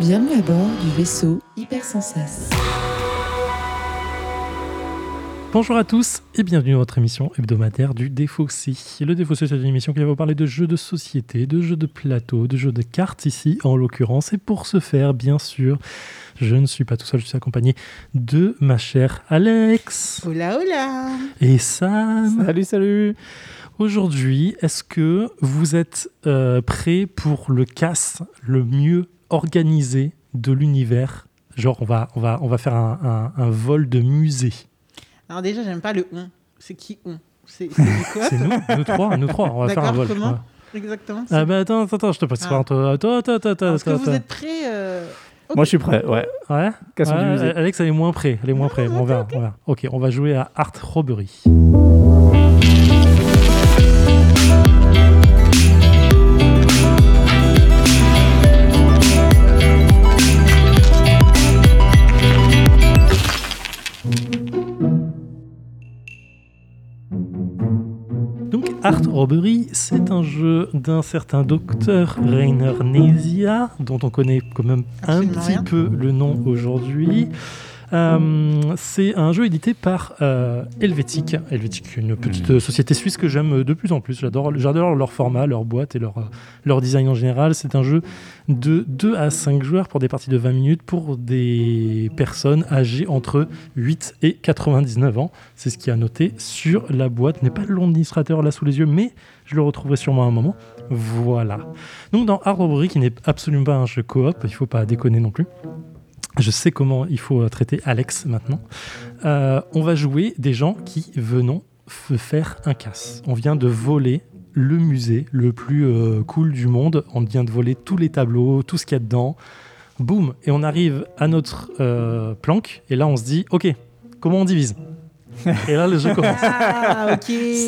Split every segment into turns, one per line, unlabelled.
Bienvenue à bord du vaisseau Hypersensas.
Bonjour à tous et bienvenue dans votre émission hebdomadaire du Défaussé. Le Défaussé, c'est une émission qui va vous parler de jeux de société, de jeux de plateau, de jeux de cartes ici en l'occurrence. Et pour ce faire, bien sûr, je ne suis pas tout seul, je suis accompagné de ma chère Alex.
Hola, hola
Et Sam.
Salut, salut
Aujourd'hui, est-ce que vous êtes euh, prêts pour le casse le mieux organisé de l'univers Genre, on va, on, va, on va faire un, un, un vol de musée.
Alors déjà, j'aime pas le on. C'est qui on? C'est
nous, nous trois, nous trois, on va faire un vol.
comment
Ouais.
Exactement.
Ah bah attends, attends, attends, je te passe
Ah.
pas entre... Attends, attends, attends, attends.
Est-ce que vous êtes prêts euh.
Moi, je suis prêt, ouais.
Ouais, Ouais,
du musée.
Alex, elle est moins près. Elle est moins près. on, verra, on verra. Ok, on va jouer à Art Robbery. Art Robbery, c'est un jeu d'un certain docteur Rainer Nesia, dont on connaît quand même un petit
rien.
peu le nom aujourd'hui. Euh, c'est un jeu édité par euh, Helvetic. Helvetic, une petite euh, société suisse que j'aime de plus en plus. J'adore, j'adore leur format, leur boîte et leur, euh, leur design en général. C'est un jeu de 2 à 5 joueurs pour des parties de 20 minutes pour des personnes âgées entre 8 et 99 ans. C'est ce qui est noté sur la boîte. N'ai pas le nom d'administrateur là sous les yeux, mais je le retrouverai sûrement à un moment. Voilà. Donc dans Art Robbery, qui n'est absolument pas un jeu coop, il ne faut pas déconner non plus. Je sais comment il faut euh, traiter Alex maintenant. Euh, on va jouer des gens qui venons faire un casse. On vient de voler le musée le plus euh, cool du monde. On vient de voler tous les tableaux, tout ce qu'il y a dedans. Boum Et on arrive à notre planque. Et là, on se dit, OK, comment on divise? Et là, le jeu commence.
Ah.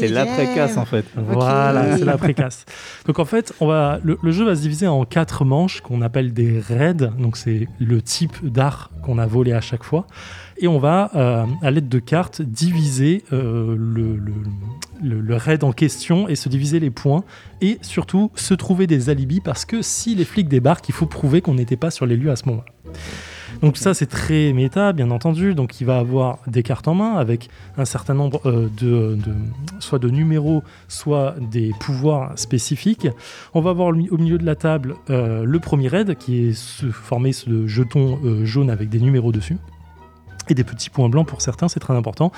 C'est l'après-casse, en fait.
Voilà, c'est la précasse. Donc en fait, on va, le, le jeu va se diviser en quatre manches qu'on appelle des raids. Donc c'est le type d'art qu'on a volé à chaque fois. Et on va, euh, à l'aide de cartes, diviser euh, le, le, le- le raid en question et se diviser les points. Et surtout, se trouver des alibis parce que si les flics débarquent, il faut prouver qu'on n'était pas sur les lieux à ce moment-là. Donc ça c'est très méta bien entendu, donc il va avoir des cartes en main avec un certain nombre euh, de, de- soit de numéros, soit des pouvoirs spécifiques. On va avoir au mi- au milieu de la table euh, le premier raid qui est ce- formé de jetons euh, jaunes avec des numéros dessus. Et des petits points blancs pour certains, c'est très important.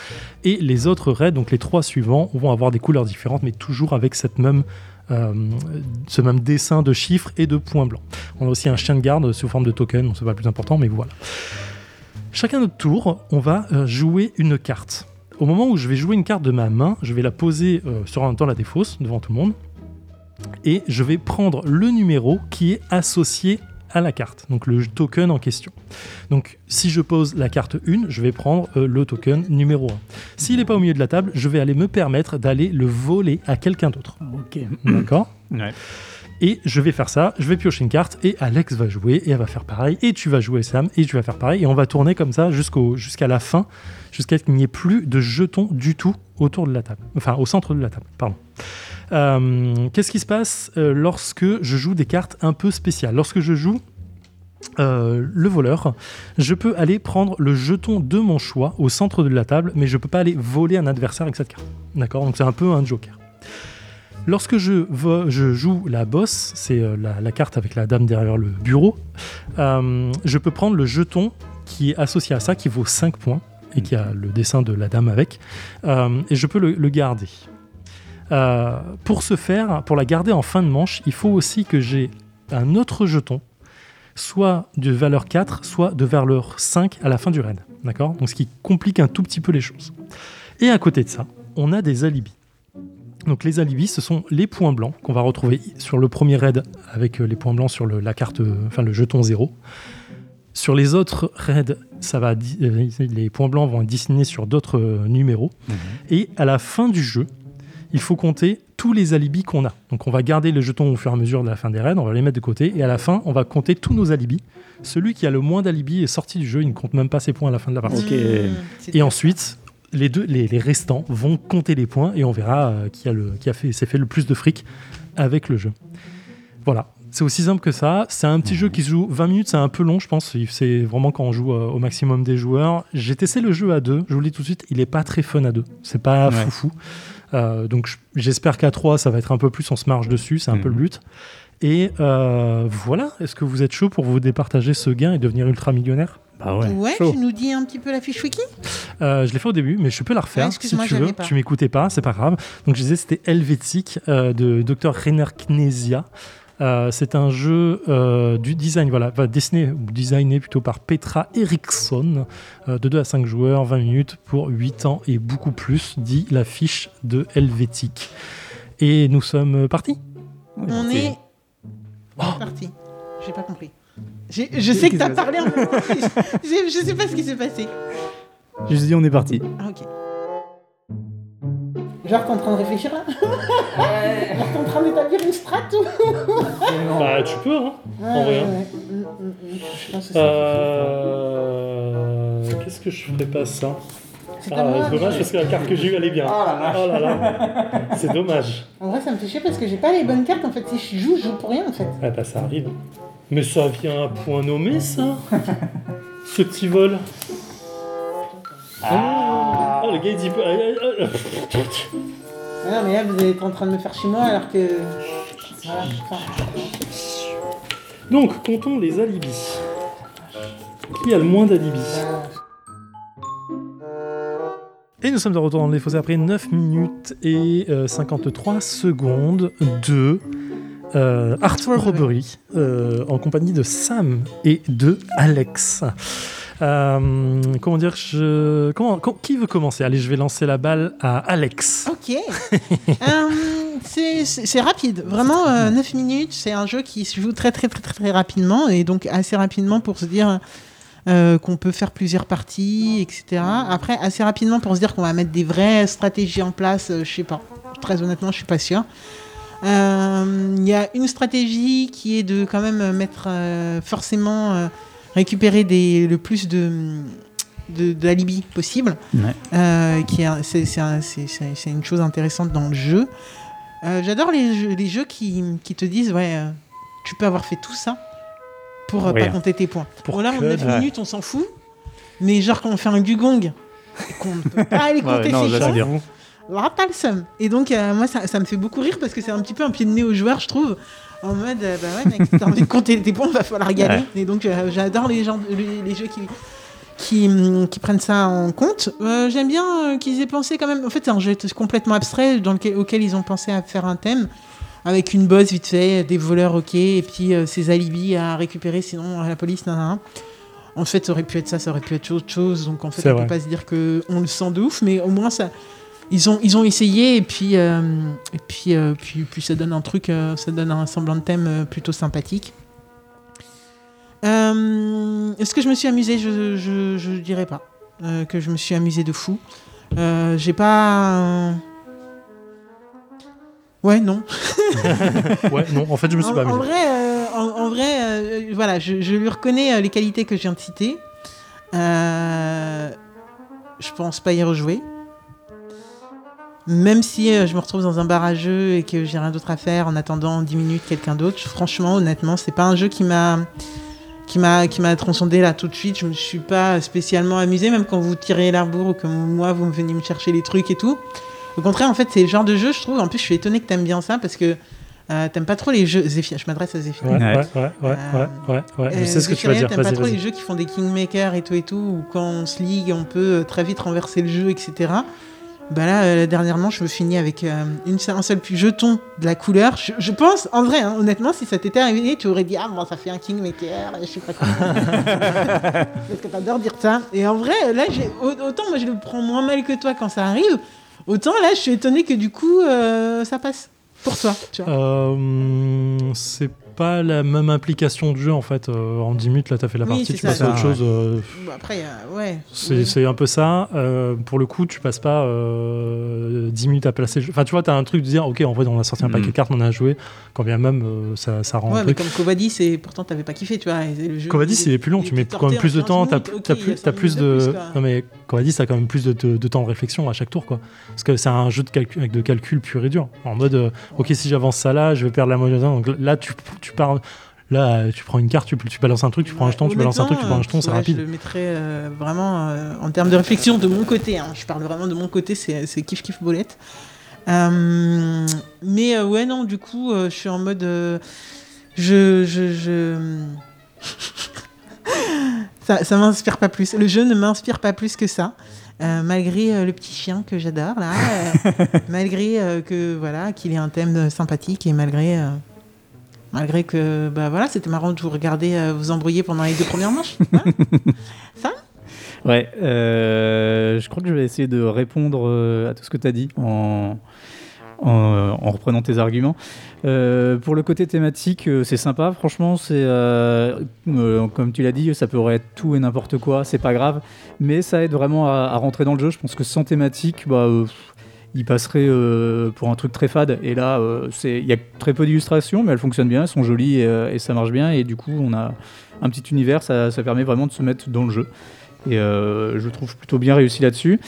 Et les autres raids, donc les trois suivants, vont avoir des couleurs différentes, mais toujours avec cette même, ce même dessin de chiffres et de points blancs. On a aussi un chien de garde sous forme de token, c'est pas le plus important, mais voilà. Chacun notre tour, on va euh, jouer une carte. Au moment où je vais jouer une carte de ma main, je vais la poser euh, sur un temps la défausse devant tout le monde. Et je vais prendre le numéro qui est associé à la carte, donc le token en question. Donc si je pose la carte 1, je vais prendre euh, le token numéro 1. S'il n'est pas au milieu de la table, je vais aller me permettre d'aller le voler à quelqu'un d'autre.
Ok.
D'accord
Ouais.
et je vais faire ça, je vais piocher une carte et Alex va jouer et elle va faire pareil et tu vas jouer Sam et tu vas faire pareil et on va tourner comme ça jusqu'au jusqu'à la fin, jusqu'à ce qu'il n'y ait plus de jetons du tout autour de la table, enfin au centre de la table, pardon. Euh, Qu'est-ce qui se passe euh, lorsque je joue des cartes un peu spéciales? Lorsque je joue euh, le voleur, je peux aller prendre le jeton de mon choix au centre de la table, mais je peux pas aller voler un adversaire avec cette carte. D'accord? Donc c'est un peu un joker. Lorsque je, joue la bosse, c'est la, carte avec la dame derrière le bureau, je peux prendre le jeton qui est associé à ça, qui vaut 5 points, et qui a le dessin de la dame avec, et je peux le garder. Euh, pour ce faire, pour la garder en fin de manche, il faut aussi que j'ai un autre jeton, soit de valeur 4, soit de valeur 5 à la fin du raid. D'accord? Donc ce qui complique un tout petit peu les choses. Et à côté de ça, on a des alibis. Donc les alibis, ce sont les points blancs qu'on va retrouver sur le premier raid avec euh, les points blancs sur le, la carte, euh, enfin le jeton 0. Sur les autres raids, ça va, les points blancs vont être dessinés sur d'autres numéros. Et à la fin du jeu, il faut compter tous les alibis qu'on a. Donc on va garder les jetons au fur et à mesure de la fin des raids, on va les mettre de côté, et à la fin, on va compter tous nos alibis. Celui qui a le moins d'alibis est sorti du jeu, il ne compte même pas ses points à la fin de la partie. Et ensuite, les, deux, les, les restants vont compter les points et on verra euh, qui, a le, qui, a fait, s'est fait le plus de fric avec le jeu. Voilà. C'est aussi simple que ça. C'est un petit jeu qui se joue 20 minutes, c'est un peu long, je pense. C'est vraiment quand on joue euh, au maximum des joueurs. J'ai testé le jeu à deux, je vous le dis tout de suite, il est pas très fun à deux. C'est pas
Ouais.
foufou. Euh, donc je- j'espère qu'à 3, ça va être un peu plus, on se marche dessus, c'est un peu le
Mhm.
but. Et euh, voilà, est-ce que vous êtes chaud pour vous départager ce gain et devenir ultra millionnaire?
Bah ouais.
Tu nous dis un petit peu la fiche wiki?
Euh, je l'ai fait au début, mais je peux la refaire
Ouais,
si tu veux. Tu m'écoutais pas, c'est pas grave. Donc je disais, c'était Helvétique euh, de Dr Rainer Knezia. Euh, c'est un jeu euh, du design, voilà, enfin, dessiné ou designé plutôt par Petra Eriksson, euh, de 2 à 5 joueurs, 20 minutes pour 8 ans et beaucoup plus, dit la fiche de Helvétique. Et nous sommes partis
On
c'est-
est parti. J'ai pas compris. J'ai- Je sais que t'as parlé en même temps. Je je sais pas ce qui s'est passé.
Juste dit on est parti.
Ah, ok. Genre, t'es en train de réfléchir là Genre, t'es en train d'établir une strat ou
Bah, tu peux, hein En vrai, hein.
ouais. Mm, mm, mm.
Euh... Qu'est-ce que je ferais pas ça
C'est
Ah, dommage
mais-
parce que la carte que j'ai eue, elle est bien.
Oh la vache.
Oh là là, c'est dommage.
En vrai, ça me fait chier parce que j'ai pas les bonnes cartes en fait. Si je joue, je joue pour rien en fait.
Ah bah ça arrive. Mais ça vient à point nommé ça Ce petit vol.
Ah.
Oh le gars il dit... ah,
non, mais là, vous êtes en train de me faire chez moi alors que. Voilà,
Donc, comptons les alibis. Qui a le moins d'alibis
euh,
Et nous sommes de retour dans les fossés après 9 minutes et euh, 53 secondes de euh, Art Robbery euh, en compagnie de Sam et de Alex. Euh, comment dire je... comment, com- Qui veut commencer? Allez, je vais lancer la balle à Alex.
Ok. Euh, c'est- rapide. Vraiment, euh, 9 minutes. C'est un jeu qui se joue très, très, très, très, rapidement. Et donc, assez rapidement pour se dire euh, qu'on peut faire plusieurs parties, etc. Après, assez rapidement pour se dire qu'on va mettre des vraies stratégies en place. je sais pas. Très honnêtement, je suis pas sûr. Il y a une stratégie qui est de quand même mettre forcément récupérer des, le plus de d'alibi possible.
Ouais.
Euh, qui c'est c'est un- c'est- c'est- c'est une chose intéressante dans le jeu. Euh, J'adore les jeux, les jeux qui, qui te disent ouais, euh, tu peux avoir fait tout ça pour euh,
Oui.
pas compter tes points.
Pour
Bon, là, en
que-
9
ouais.
minutes, on s'en fout. Mais genre, quand on fait un dugong qu'on ne peut pas aller
Ouais,
compter
non,
ses chances. Et donc, euh, moi, ça, ça me fait beaucoup rire parce que c'est un petit peu un pied de nez aux joueurs, je trouve. En mode, euh, bah ouais, mec, si t'as envie de compter tes points, va falloir y aller. Et donc, euh, j'adore les, gens, les, les jeux qui, qui, hum, qui prennent ça en compte. Euh, J'aime bien qu'ils aient pensé quand même. En fait, c'est un jeu complètement abstrait dans lequel, auquel ils ont pensé à faire un thème. Avec une boss vite fait, des voleurs, ok, et puis ses alibis à récupérer, sinon euh, la police, nan. En fait, ça aurait pu être ça, ça aurait pu être autre chose. Donc en fait, on
vrai.
peut pas se dire que on le sent de ouf, mais au moins ça, ils ont, ils ont essayé et puis, euh, et puis, euh, puis, puis ça donne un truc, euh, ça donne un semblant de thème plutôt sympathique. Est-ce que je me suis amusé Je, je, je dirais pas que je me suis amusé de fou. J'ai pas. Ouais, non.
Ouais, non, en fait, je me suis
En,
pas
en
amusé.
vrai, en, en vrai voilà, je, je lui reconnais les qualités que je viens de citer. Je pense pas y rejouer. Même si euh, je me retrouve dans un bar à jeu et que j'ai rien d'autre à faire en attendant 10 minutes quelqu'un d'autre, franchement, honnêtement, c'est pas un jeu qui m'a qui m'a qui m'a transcendé là tout de suite. Je me suis pas spécialement amusé, même quand vous tirez l'arbour ou que moi vous me veniez me chercher les trucs et tout. Au contraire, en fait, c'est le genre de jeu, je trouve. En plus, je suis étonné que t'aimes bien ça parce que euh, t'aimes pas trop les jeux. Je m'adresse à Zéphyr.
Ouais, ouais,
Ouais.
ouais, ouais, ouais, ouais, ouais. Je
Euh,
sais ce que tu vas dire.
T'aimes pas trop les jeux qui font des kingmakers et tout et tout, où quand on se ligue, on peut euh, très vite renverser le jeu, etc. Bah là, euh, dernièrement, je me finis avec euh, une, seule- un seul jeton de la couleur. Je, je pense, en vrai, hein, honnêtement, si ça t'était arrivé, tu aurais dit Ah, bon, ça fait un kingmaker, je sais pas quoi. Parce que t'adores dire ça. Et en vrai, là, autant moi je le prends moins mal que toi quand ça arrive, autant là, je suis étonné que du coup, euh, ça passe pour toi. Tu vois.
Euh, c'est pas la même implication de jeu en fait. Euh, en 10 minutes, là, t'as fait la
Oui,
partie,
c'est
tu
ça,
passes à
ça,
autre chose. euh,
Bon, après, euh, ouais.
c'est
Oui.
c'est un peu ça. Euh, pour le coup, tu passes pas euh, 10 minutes à placer. Enfin, tu vois, t'as un truc de dire, ok, en fait, on a sorti un
Mm.
paquet de cartes, on a joué. Quand bien même, euh, ça, ça rend
Ouais,
un
mais
truc.
comme Covadis, c'est pourtant t'avais pas kiffé, tu vois. le jeu,
Covadis, il est plus long, tu mets quand même plus de temps, t'as t'as plus, t'as plus de. Non mais Covadis, t'as quand même plus de, de- de temps de réflexion à chaque tour, quoi. Parce que c'est un jeu de calcul, avec de calcul pur et dur. En mode, euh, ok, si j'avance ça là, je vais perdre la temps. Donc là, tu, tu pars. Là, tu prends une carte, tu, tu balances un truc, tu prends un jeton, tu balances un truc, tu prends un jeton, c'est rapide.
Je le mettrais euh, vraiment euh, en termes de réflexion de mon côté. hein. Je parle vraiment de mon côté, c'est kiff kiff bolette. Euh, mais ouais, non, du coup, je suis en mode. je. je, je... ça ça m'inspire pas plus. Le jeu ne m'inspire pas plus que ça. Euh, malgré euh, le petit chien que j'adore là, euh, malgré que voilà qu'il ait un thème sympathique et malgré malgré que bah voilà c'était marrant de vous regarder euh, vous embrouiller pendant les deux premières manches. Voilà.
Ouais, euh, je crois que je vais essayer de répondre euh, à tout ce que tu as dit en, en, en reprenant tes arguments. Euh, pour le côté thématique, c'est sympa, franchement, c'est euh, comme tu l'as dit, ça pourrait être tout et n'importe quoi, c'est pas grave, mais ça aide vraiment à, à rentrer dans le jeu. Je pense que sans thématique, bah, il passerait euh, pour un truc très fade. Et là, euh, il y a très peu d'illustrations, mais elles fonctionnent bien, elles sont jolies et, euh, ça marche bien. Et du coup, on a un petit univers, ça, permet vraiment de se mettre dans le jeu. Et euh, je trouve plutôt bien réussi là-dessus.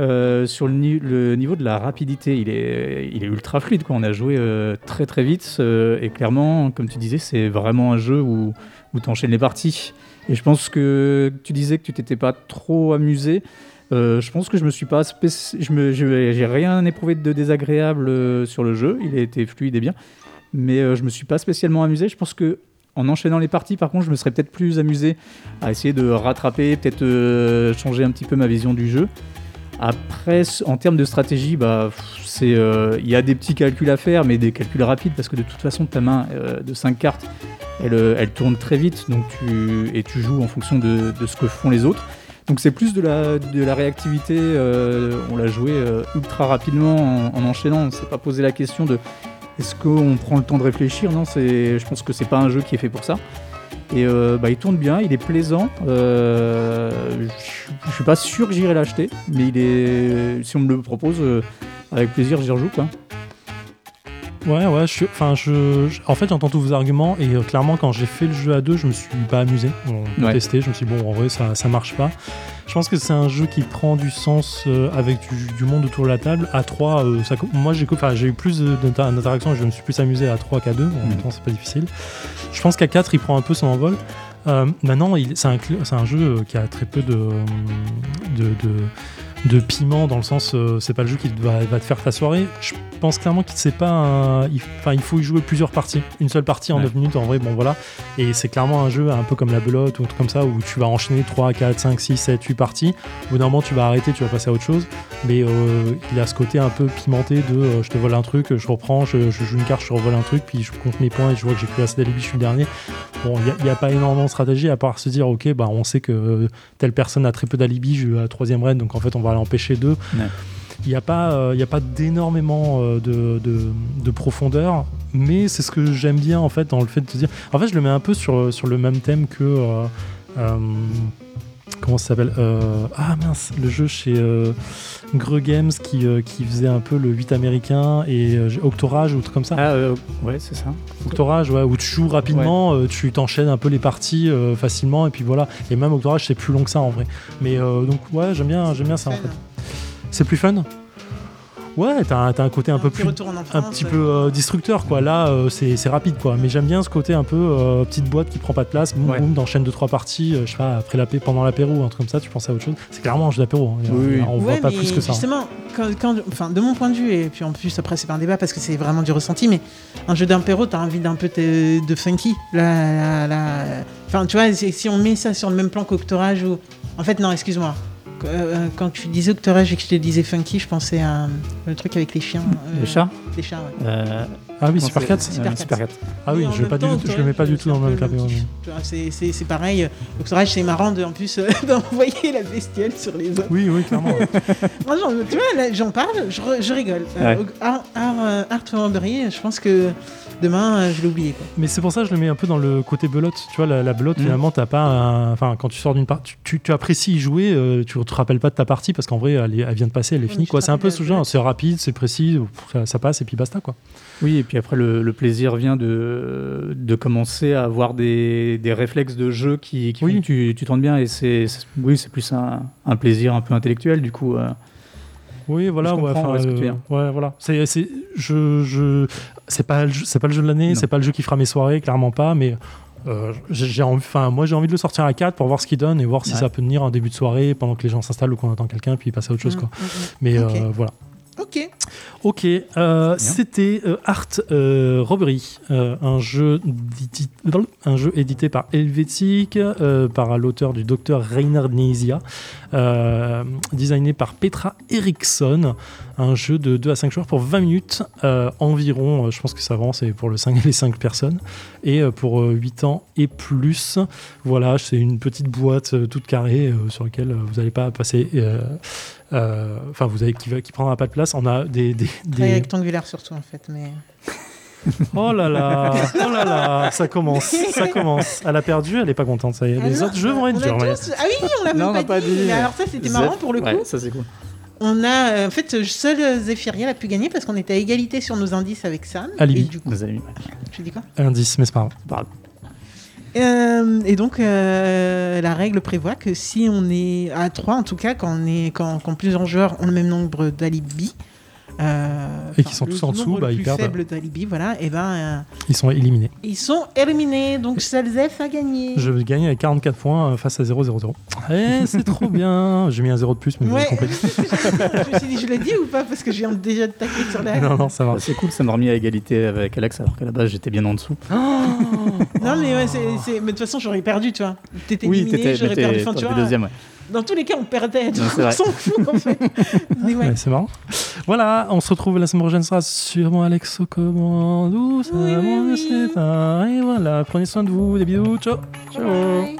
Euh, sur le, ni- le niveau de la rapidité, il est, ultra fluide. Quoi. On a joué euh, très très vite euh, et clairement, comme tu disais, c'est vraiment un jeu où, où tu enchaînes les parties. Et je pense que tu disais que tu t'étais pas trop amusé. Euh, je pense que je me suis pas je me j'ai rien éprouvé de désagréable euh, sur le jeu. Il a été fluide et bien, mais euh, je me suis pas spécialement amusé. Je pense que en enchaînant les parties, par contre, je me serais peut-être plus amusé à essayer de rattraper, peut-être changer un petit peu ma vision du jeu. Après, en termes de stratégie, bah, c'est, il y a des petits calculs à faire, mais des calculs rapides, parce que de toute façon, ta main de 5 cartes, elle, elle tourne très vite, donc tu, et tu joues en fonction de ce que font les autres. Donc c'est plus de la, de la réactivité, euh, on l'a joué euh, ultra rapidement en, en enchaînant, on s'est pas posé la question de est-ce qu'on prend le temps de réfléchir Non, je pense que c'est pas un jeu qui est fait pour ça. Et euh, bah, il tourne bien, il est plaisant. Je suis pas sûr que j'irai l'acheter, mais il est, si on me le propose, avec plaisir, j'y rejoue. Quoi.
Ouais, ouais, je suis- enfin, je, je- en fait, j'entends tous vos arguments et euh, clairement, quand j'ai fait le jeu à deux, je me suis pas amusé. On a
Ouais.
testé, je me suis dit, bon, en vrai, ça, ça marche pas. Je pense que c'est un jeu qui prend du sens euh, avec du, du monde autour de la table. À 3, ça, co- moi, j'ai eu plus d'interactions et je me suis plus amusé à 3 qu'à 2. En même
Mhm.
temps, c'est pas difficile. Je pense qu'à 4, il prend un peu son envol. Euh, maintenant, il- c'est un, un jeu euh, qui a très peu de, de, de, de piment dans le sens, euh, c'est pas le jeu qui va, va te faire ta soirée. Je pense clairement qu'il c'est pas un, il, enfin, il faut y jouer plusieurs parties. Une seule partie en
Ouais.
9 minutes, en vrai, bon voilà. Et c'est clairement un jeu un peu comme la belote ou un truc comme ça où tu vas enchaîner 3, 4, 5, 6, 7, 8 parties. Au bout d'un moment, tu vas arrêter, tu vas passer à autre chose. Mais euh, il a ce côté un peu pimenté de euh, je te vole un truc, je reprends, je, je joue une carte, je revole un truc, puis je compte mes points et je vois que j'ai plus assez d'alibi, je suis le dernier. Bon, il n'y a, pas énormément de stratégie à part se dire ok, bah, on sait que telle personne a très peu d'alibi, je suis à la troisième reine, donc en fait on va l'empêcher d'eux.
Ouais.
Il n'y a pas, euh, il y a pas d'énormément euh, de, de, de profondeur, mais c'est ce que j'aime bien en fait dans le fait de te dire. En fait, je le mets un peu sur, sur le même thème que. euh, comment ça s'appelle Euh, Ah mince, le jeu chez euh, Greux Games qui, euh, qui faisait un peu le 8 américain et euh, Octorage ou truc comme ça.
Ah, euh, ouais, c'est ça.
Octorage, ouais, où tu joues rapidement, euh, tu t'enchaînes un peu les parties euh, facilement, et puis voilà. Et même Octorage, c'est plus long que ça en vrai. Mais euh, donc, ouais, j'aime bien, j'aime bien ça en fait. C'est plus fun? Ouais, t'as un, t'as un côté un peu
petit
plus.
en
Un petit
ouais.
peu euh, destructeur quoi. Là, euh, c'est c'est rapide quoi. Mais j'aime bien ce côté un peu euh, petite boîte qui prend pas de place. Boum,
Ouais.
boum, t'enchaînes deux trois parties. euh, je sais pas après l'apé pendant l'apéro ou un truc comme ça. Tu penses à autre chose. C'est clairement un jeu d'apéro. hein.
Oui, oui.
On voit pas plus que ça. hein.
Justement, quand, quand- enfin, de mon point de vue, et puis en plus, après, c'est pas un débat parce que c'est vraiment du ressenti, mais un jeu d'impéro, t'as envie d'un peu de, funky. Là, là, là. Enfin, tu vois, si si on met ça sur le même plan qu'Octorage ou. En fait, non, excuse-moi. Euh, Quand tu disais Octorage et que je te disais funky, je pensais à euh, le truc avec les chiens. euh,
Les chats
Les chats, ouais.
Euh,
Ah oui, Super
c'est-
4
Super Cat.
Super Cat.
Ah oui, je, pas
temps,
je le mets pas du tout dans le même catégorie.
C'est pareil. Octorage, c'est marrant de, en plus euh, d'envoyer la bestiole sur les autres.
Oui, oui, clairement. ouais.
Moi, j'en- tu vois, là, j'en parle, je, rigole.
Ouais.
Art, Art, euh, Art Foundry, je pense que demain, euh, je l'ai oublié. Quoi.
Mais c'est pour ça que je le mets un peu dans le côté belote. Tu vois, la, la belote,
Mhm.
finalement, t'as pas un- Enfin, quand tu sors d'une partie, tu, tu- tu apprécies y jouer, euh, tu te rappelles pas de ta partie parce qu'en vrai, elle, est- elle vient de passer, elle est
Oui,
finie. quoi. C'est un peu ce genre, c'est rapide, c'est précis, ça, ça passe et puis basta, quoi.
Oui, et puis après, le, le plaisir vient de, de commencer à avoir des, des réflexes de jeu qui, qui
Oui.
font que tu, tu rends bien. Et c'est, c'est- oui, c'est plus un, un plaisir un peu intellectuel, du coup. euh.
Oui, voilà,
Je
ouais,
comprends,
enfin,
ouais, ce que tu veux dire.
ouais, voilà. C'est, c'est, je, je, c'est pas, le jeu- c'est pas le jeu de l'année,
Non.
c'est pas le jeu qui fera mes soirées, clairement pas, mais euh, j'ai, j'ai envie, enfin, moi j'ai envie de le sortir à 4 pour voir ce qu'il donne et voir si
Ouais.
ça peut tenir un début de soirée pendant que les gens s'installent ou qu'on attend quelqu'un puis passer à autre chose, quoi.
Mm, mm, mm.
Mais
Ok.
euh, voilà.
Ok.
Ok, euh, c'était euh, Art euh, Robbery, euh, un, jeu un jeu édité par Helvetic, par l'auteur du docteur Reinhard Nesia, euh, designé par Petra Eriksson, un jeu de 2 à 5 joueurs pour 20 minutes environ, je pense que ça avance, c'est pour le 5 et les 5 personnes, et pour euh, 8 ans et plus. Voilà, c'est une petite boîte toute carrée sur laquelle vous n'allez pas passer... euh, Enfin, vous avez qui, prendra pas de place. On a des, des,
Très
des-
rectangulaire surtout en fait, mais.
Oh là là, oh là là, ça commence, ça commence. Elle a perdu, elle est pas contente. Ça y est, les
Ah
autres
non,
jeux vont être
on a
durs. mais-
tous- Ah oui, on l'a même
n'a
pas,
pas
dit.
dit.
Mais alors ça, c'était marrant pour le coup.
Ouais, ça c'est cool.
On a, euh, en fait, seul Zephyriel a pu gagner parce qu'on était à égalité sur nos indices avec Sam.
Alibi.
Et du coup,
Nos amis.
tu dis quoi?
Indice, mais c'est pas grave.
Pardon.
Euh, et donc, euh, la règle prévoit que si on est à 3, en tout cas, quand, on est, quand, quand plusieurs joueurs ont le même nombre d'alibis, euh,
Et qui sont
le
tous en dessous, bah,
le
ils
plus
perdent.
faible d'alibis, voilà, et ben euh,
Ils sont éliminés.
ils sont éliminés. Donc, seul Zeph a gagné.
Je gagne avec 44 points euh, face à 0, 0, 0. Eh, c'est trop bien. J'ai mis un 0 de plus, mais vous
Ouais,
compris.
je me suis dit, je l'ai dit ou pas Parce que je viens déjà de tacler sur la.
Non, non, ça va.
C'est cool, ça m'a remis à égalité avec Alex alors qu'à la base j'étais bien en dessous.
Non, mais ouais, c'est- mais de toute façon, j'aurais perdu, tu vois. T'étais
Oui,
j'aurais perdu. Enfin, tu vois,
deuxième. Ouais.
Dans tous les cas, on perdait.
C'est
on s'en fout, en fait. Mais ouais.
Ouais, c'est marrant. Voilà, on se retrouve la semaine prochaine. Sera sûrement Alex aux commandes. Ou ça,
Oui, oui, oui.
Et voilà, prenez soin de vous. Des bisous. Ciao. Ciao.
Bye.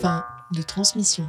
Fin de transmission.